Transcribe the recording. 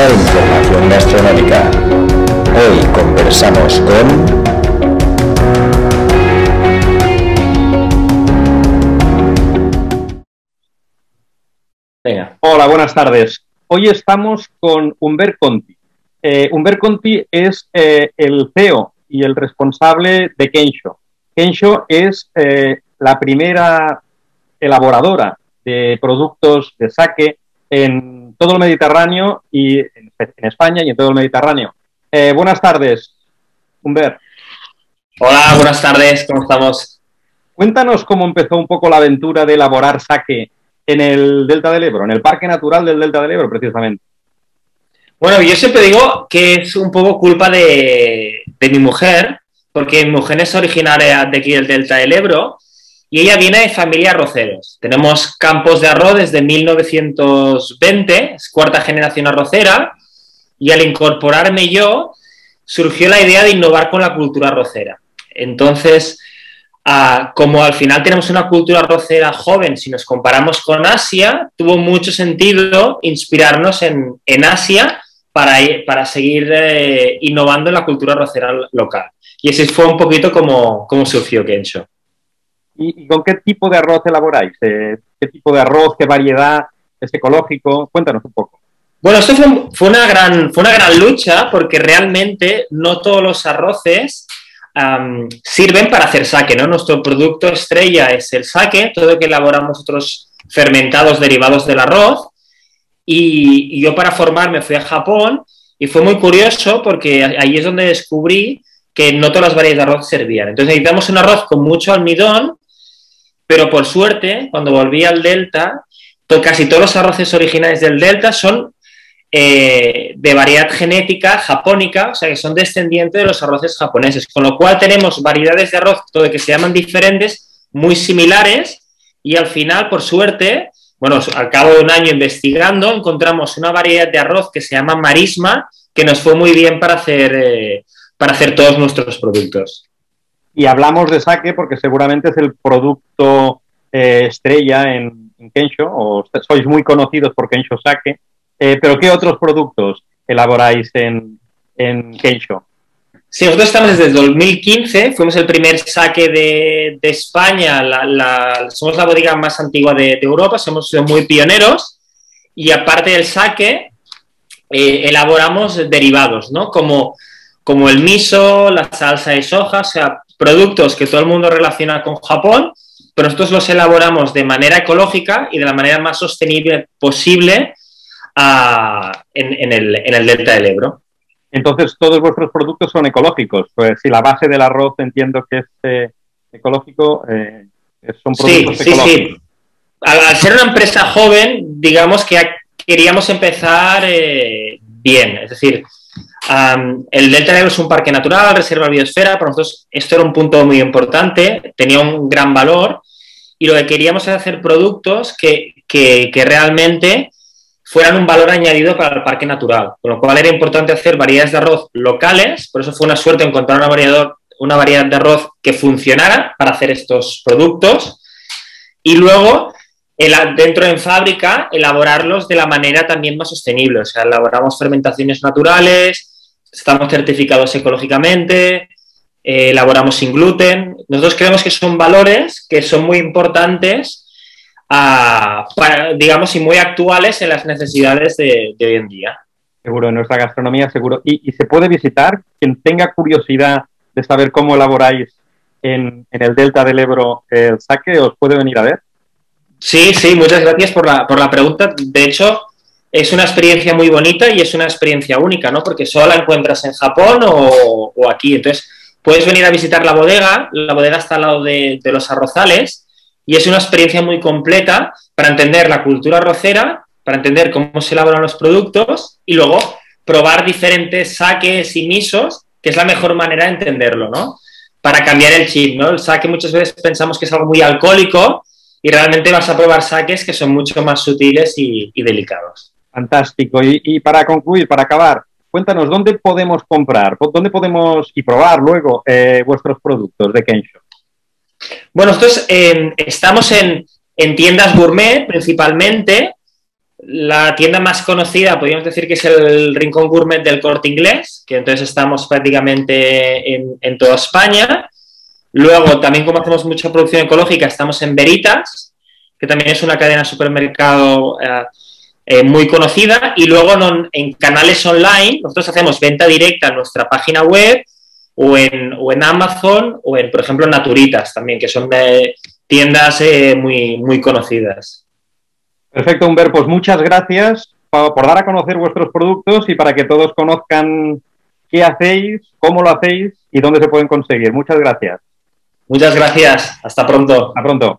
información gastronómica. Hoy conversamos con... Hola, buenas tardes. Hoy estamos con Humbert Conti. Eh, Humbert Conti es eh, el CEO y el responsable de Kensho. Kensho es eh, la primera elaboradora de productos de saque en todo el Mediterráneo y en, España y en todo el Mediterráneo. Eh, buenas tardes, Humber. Hola, buenas tardes, ¿cómo estamos? Cuéntanos cómo empezó un poco la aventura de elaborar saque en el Delta del Ebro, en el Parque Natural del Delta del Ebro, precisamente. Bueno, yo siempre digo que es un poco culpa de, de mi mujer, porque mi mujer es originaria de aquí del Delta del Ebro y ella viene de familia arroceros. Tenemos campos de arroz desde 1920, es cuarta generación arrocera, y al incorporarme yo, surgió la idea de innovar con la cultura arrocera. Entonces, ah, como al final tenemos una cultura arrocera joven, si nos comparamos con Asia, tuvo mucho sentido inspirarnos en, Asia para, para seguir eh, innovando en la cultura arrocera local. Y ese fue un poquito como, como surgió Kensho. ¿Y, con qué tipo de arroz elaboráis? Eh, ¿Qué tipo de arroz? ¿Qué variedad? ¿Es ecológico? Cuéntanos un poco. Bueno, esto fue, una, gran, fue una gran lucha porque realmente no todos los arroces sirven para hacer saque, ¿no? Nuestro producto estrella es el saque, todo lo que elaboramos otros fermentados derivados del arroz. Y, y, yo para formarme fui a Japón y fue muy curioso porque ahí es donde descubrí que no todas las variedades de arroz servían. Entonces necesitamos un arroz con mucho almidón pero por suerte, cuando volví al Delta, casi todos los arroces originales del Delta son eh, de variedad genética japónica, o sea que son descendientes de los arroces japoneses, con lo cual tenemos variedades de arroz todo que se llaman diferentes, muy similares, y al final, por suerte, bueno, al cabo de un año investigando, encontramos una variedad de arroz que se llama marisma, que nos fue muy bien para hacer, eh, para hacer todos nuestros productos. Y hablamos de saque porque seguramente es el producto eh, estrella en, Kensho, o sois muy conocidos por Kensho Sake. Eh, pero ¿qué otros productos elaboráis en, en? Sí, nosotros estamos desde el 2015, fuimos el primer saque de, España, somos la bodega más antigua de, Europa, somos muy pioneros y aparte del saque, eh, elaboramos derivados, ¿no? Como, como el miso, la salsa de soja, o sea, productos que todo el mundo relaciona con Japón, pero nosotros los elaboramos de manera ecológica y de la manera más sostenible posible ah, en, el, delta del Ebro. Entonces, todos vuestros productos son ecológicos. Pues si la base del arroz entiendo que es eh, ecológico, eh, son productos sí, ecológicos. Sí, sí. Al, ser una empresa joven, digamos que queríamos empezar eh, bien. Es decir, el Delta Negro es un parque natural, reserva biosfera, para nosotros esto era un punto muy importante, tenía un gran valor y lo que queríamos era hacer productos que, realmente fueran un valor añadido para el parque natural, con lo cual era importante hacer variedades de arroz locales, por eso fue una suerte encontrar una variedad, una variedad de arroz que funcionara para hacer estos productos y luego dentro en fábrica elaborarlos de la manera también más sostenible, o sea, elaboramos fermentaciones naturales, estamos certificados ecológicamente, eh, elaboramos sin gluten. Nosotros creemos que son valores que son muy importantes, ah, digamos, y muy actuales en las necesidades de, hoy en día. Seguro, en nuestra gastronomía, seguro. Y, se puede visitar, quien tenga curiosidad de saber cómo elaboráis en, el Delta del Ebro el saque, os puede venir a ver. Sí, sí, muchas gracias por la, por la pregunta. De hecho, es una experiencia muy bonita y es una experiencia única, ¿no? Porque solo la encuentras en Japón o, aquí. Entonces, puedes venir a visitar la bodega, la bodega está al lado de, los arrozales y es una experiencia muy completa para entender la cultura arrocera, para entender cómo se elaboran los productos y luego probar diferentes saques y misos, que es la mejor manera de entenderlo, ¿no? Para cambiar el chip, ¿no? El saque muchas veces pensamos que es algo muy alcohólico y realmente vas a probar saques que son mucho más sutiles y delicados. Fantástico. Y, para concluir, para acabar, cuéntanos, ¿dónde podemos comprar? ¿Dónde podemos y probar luego eh, vuestros productos de Kensho? Bueno, nosotros estamos en, tiendas gourmet principalmente. la tienda más conocida, podríamos decir que es el Rincón Gourmet del Corte Inglés, que entonces estamos prácticamente en, toda España. Luego, también como hacemos mucha producción ecológica, estamos en Veritas, que también es una cadena de supermercado eh, eh, muy conocida. Y luego en canales online, nosotros hacemos venta directa en nuestra página web o en, o en Amazon o en, por ejemplo, Naturitas también, que son tiendas eh, muy, muy conocidas. Perfecto, Humber, pues muchas gracias por dar a conocer vuestros productos y para que todos conozcan qué hacéis, cómo lo hacéis y dónde se pueden conseguir. Muchas gracias. Muchas gracias. Hasta pronto. Hasta pronto.